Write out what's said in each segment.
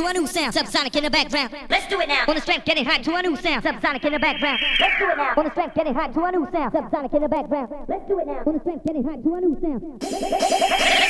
subsonic in the background. Let's do it now. On the strength, getting hot to a new sound. Subsonic in the background. Let's do it now. On the strength, getting hot to a new sound. Subsonic in the background. Let's do it now. On the strength, getting hot to a new sound.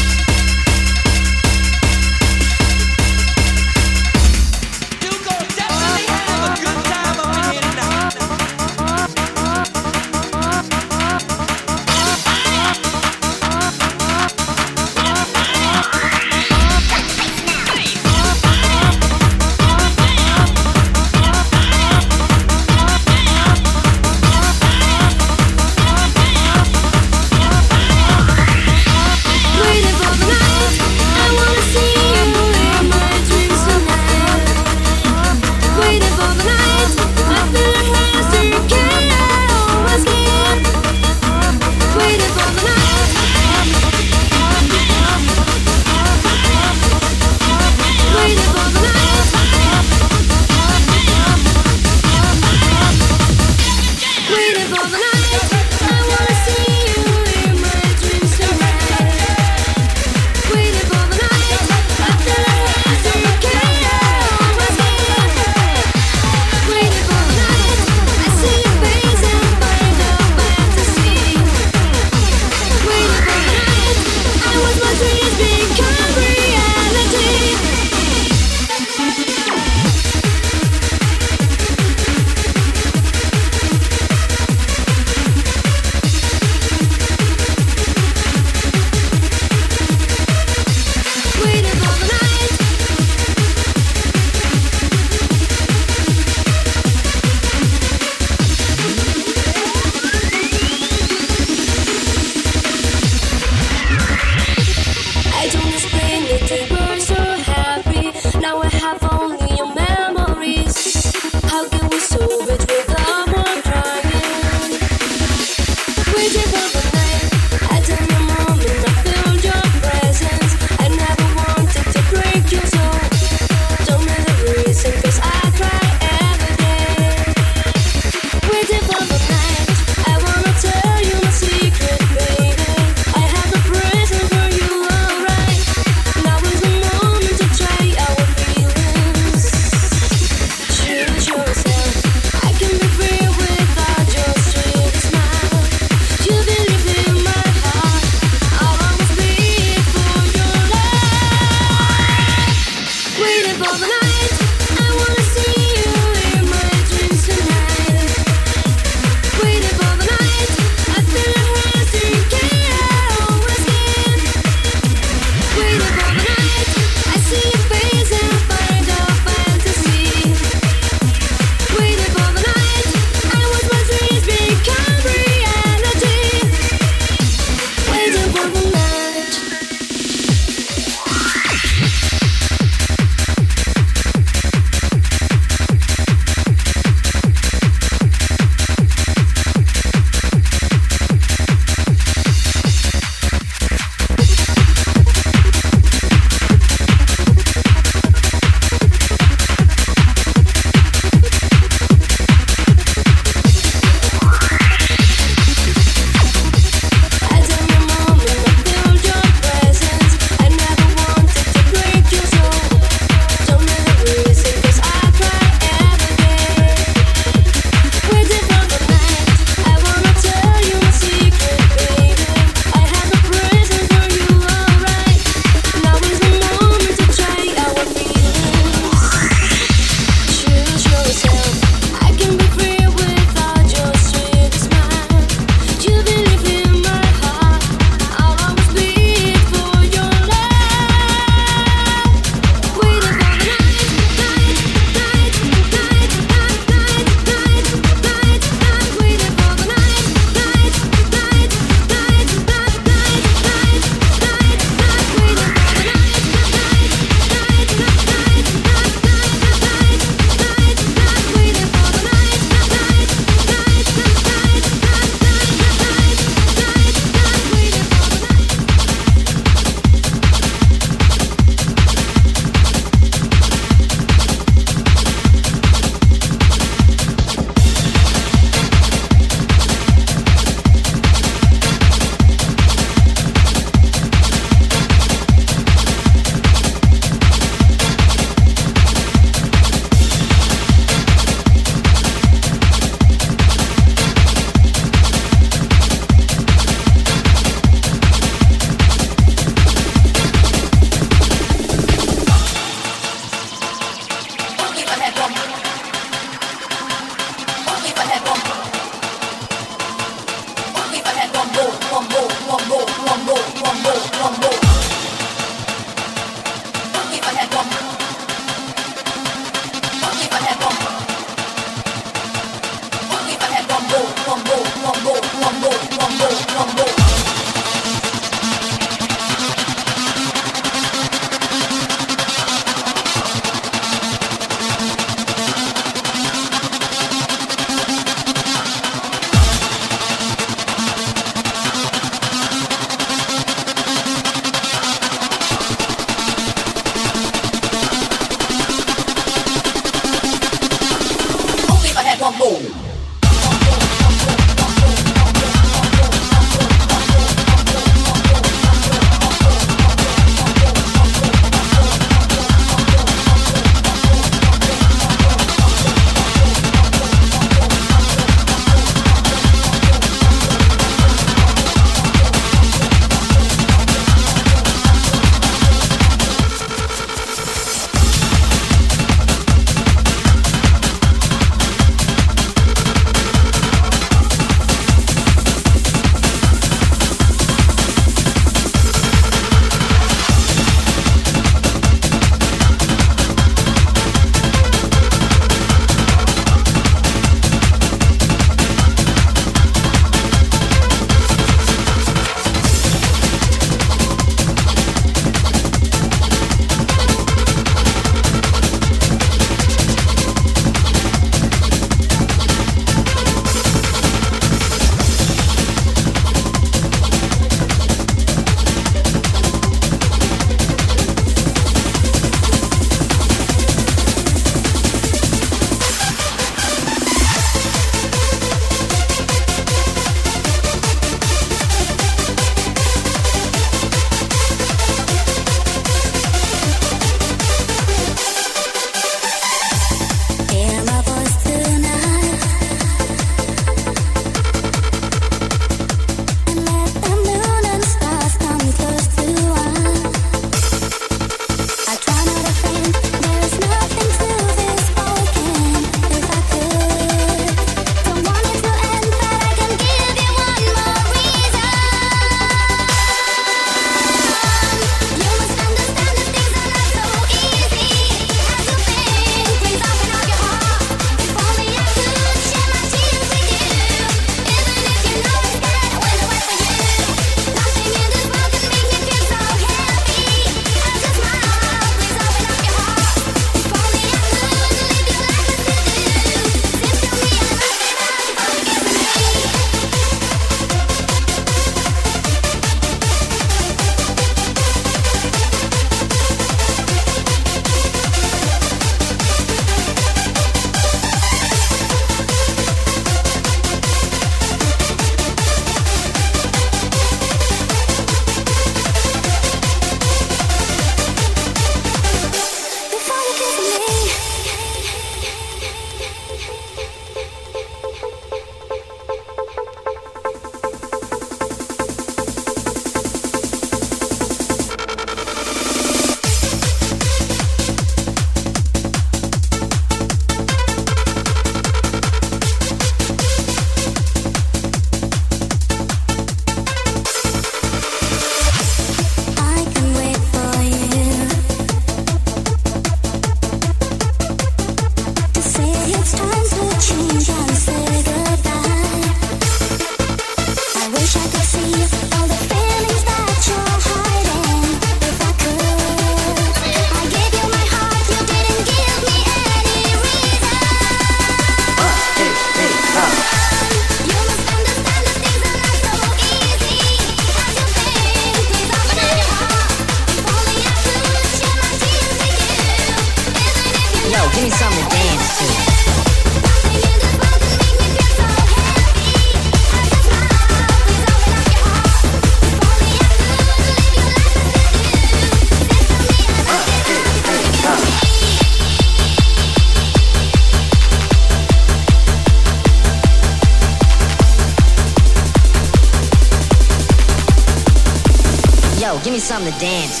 To dance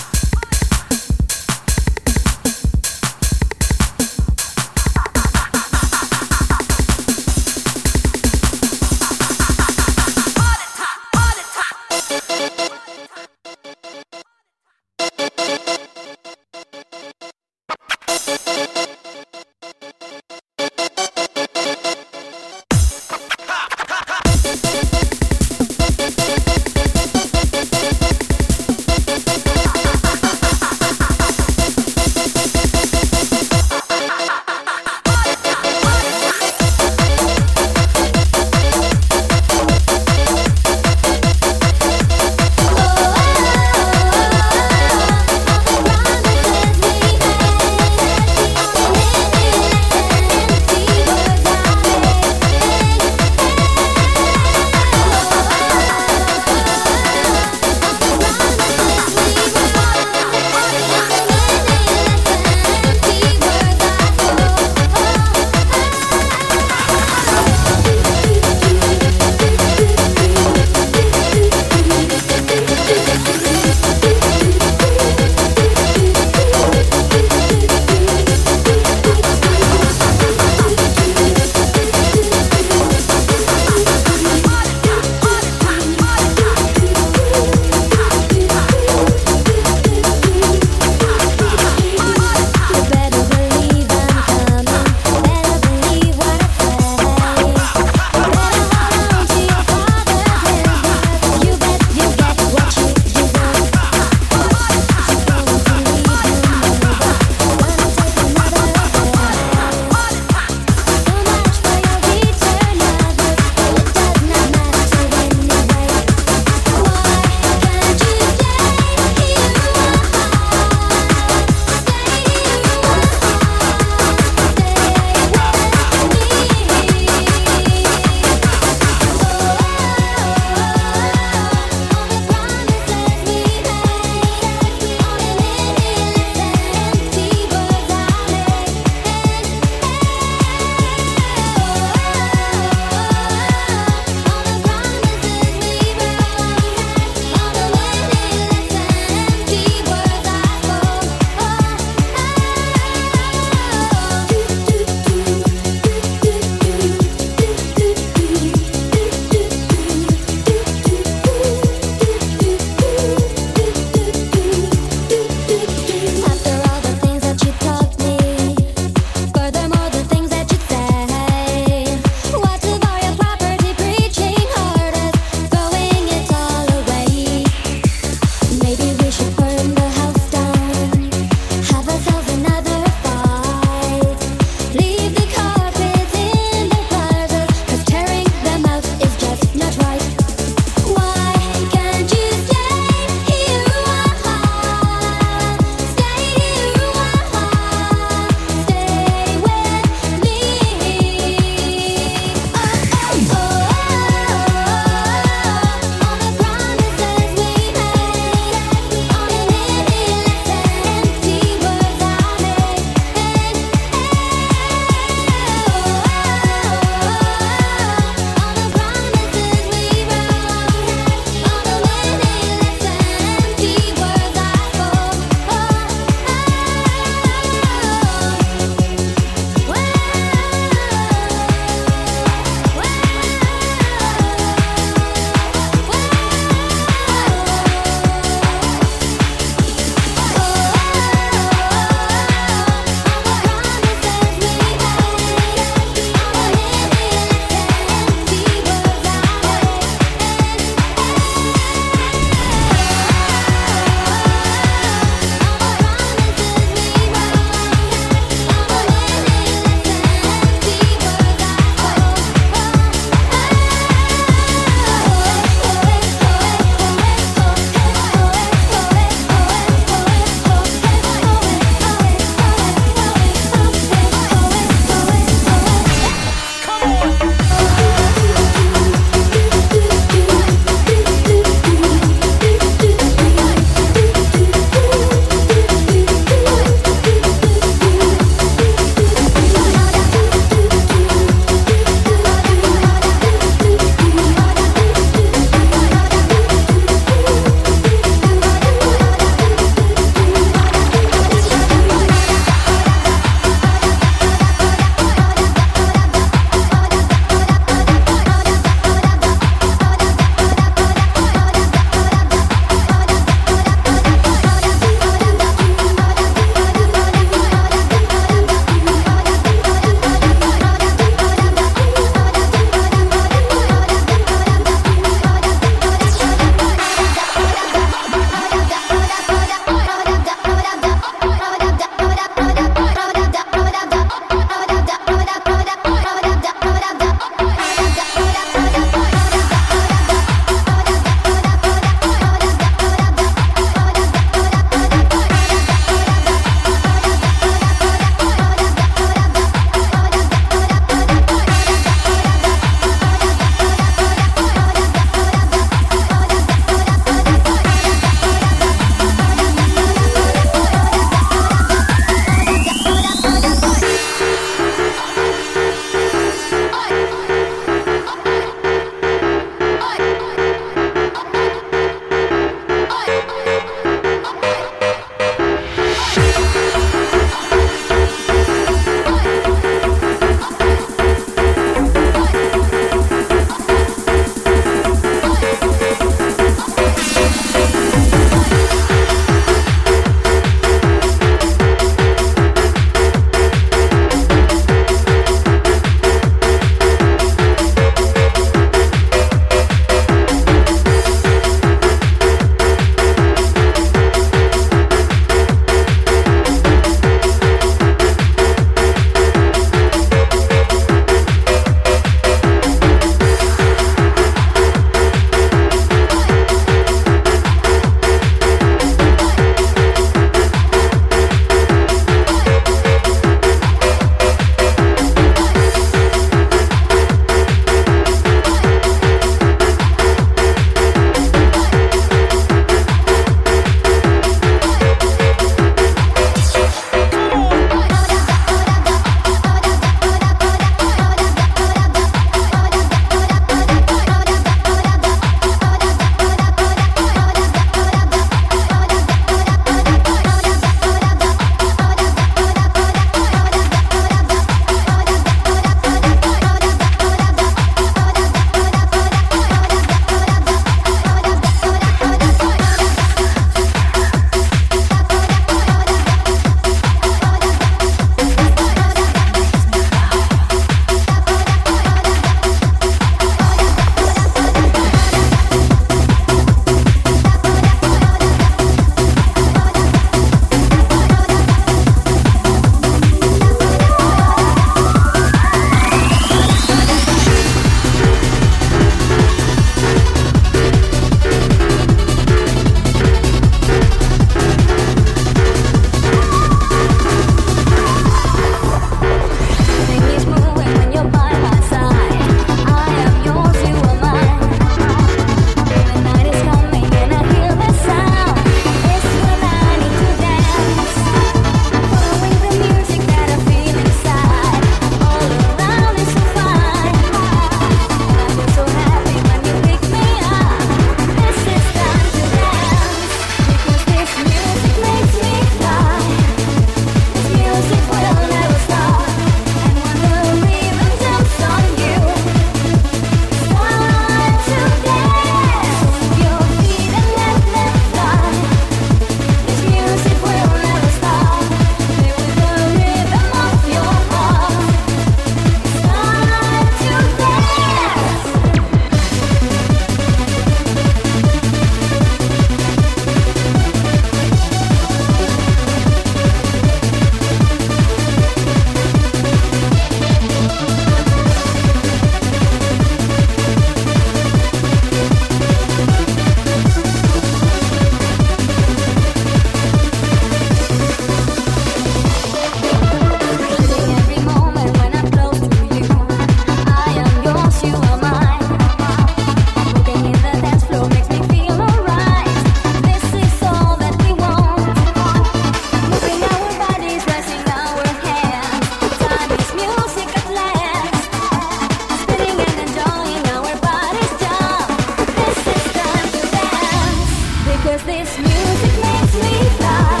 Cause this music makes me fly.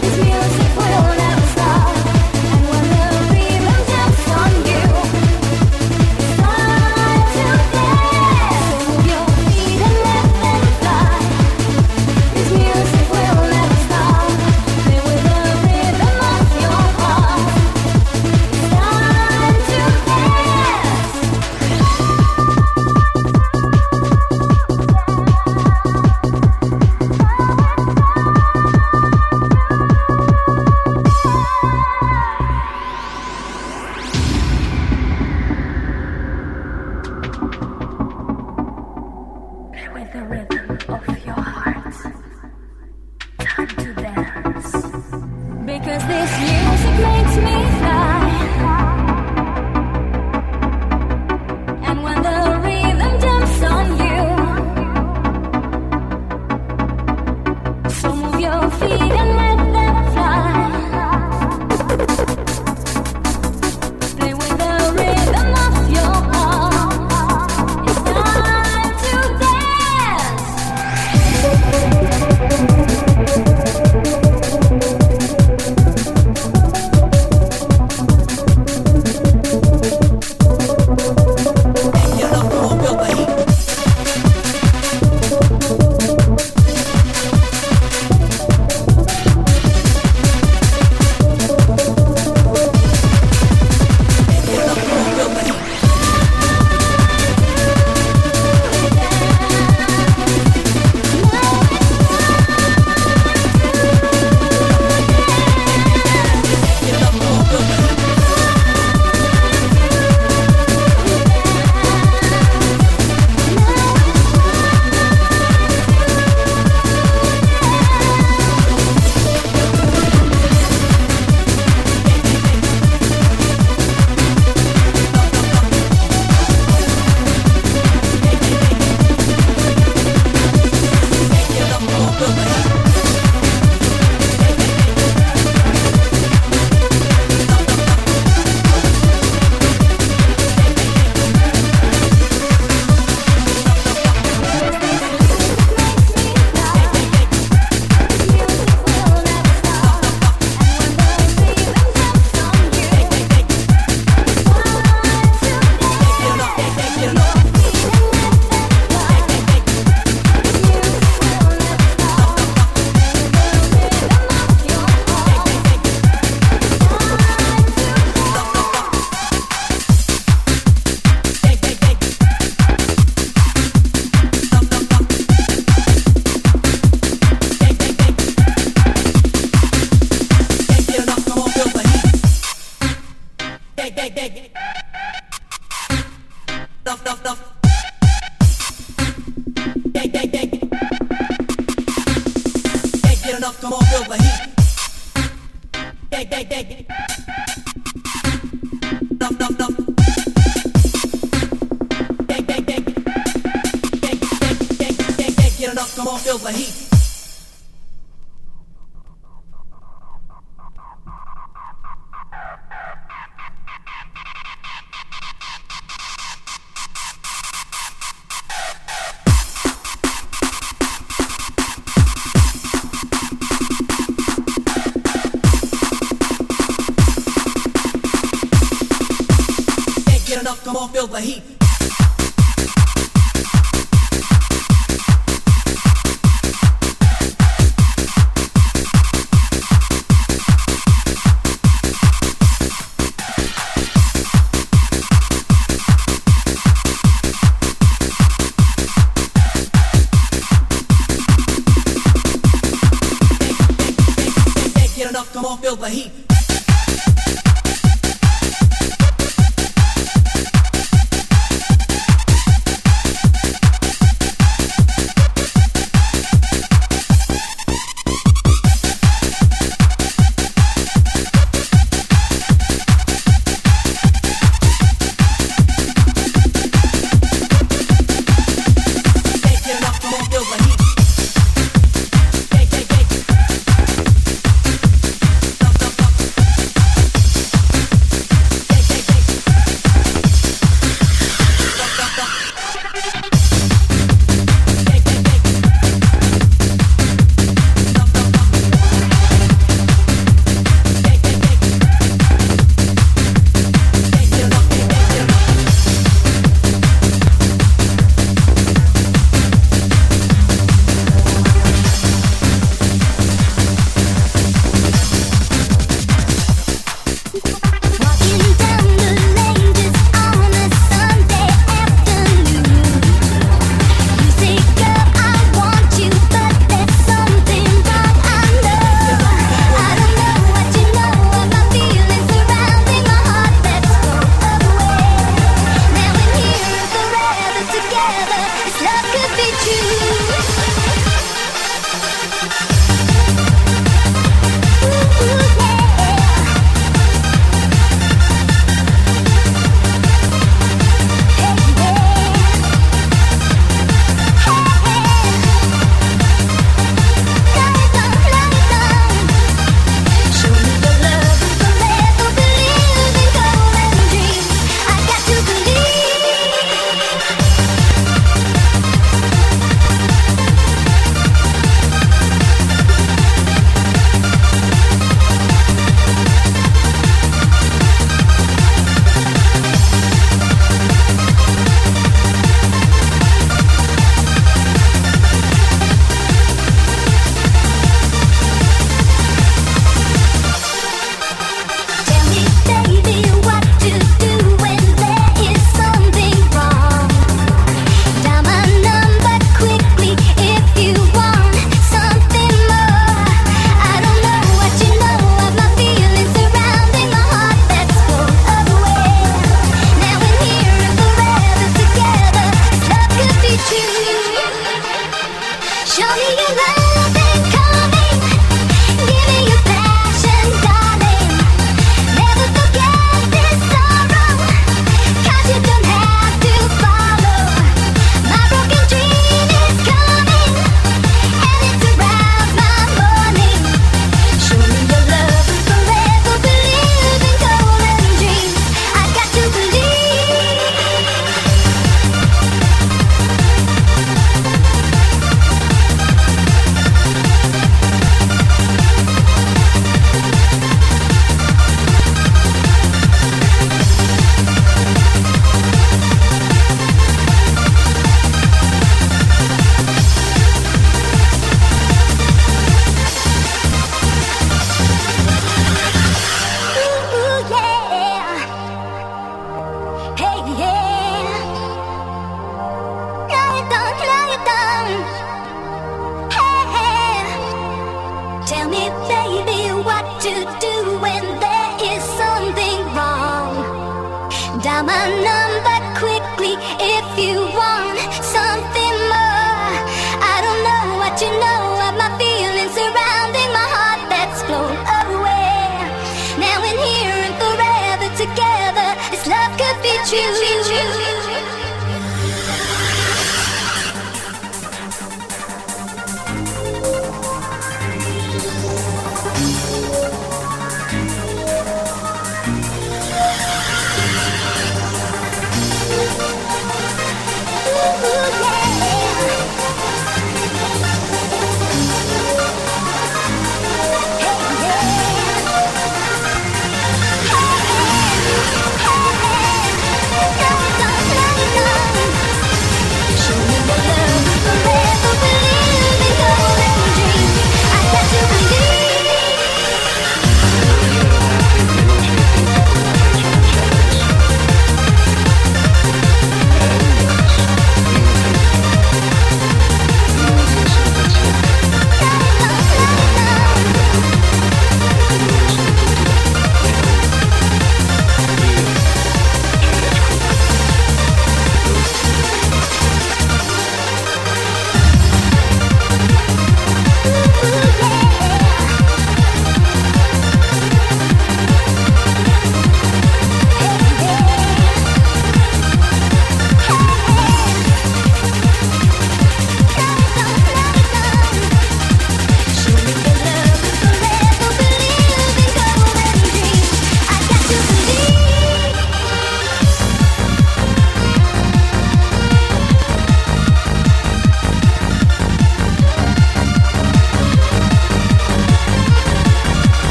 This music will.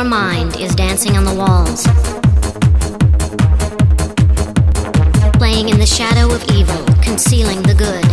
Your mind is dancing on the walls, playing in the shadow of evil, concealing the good.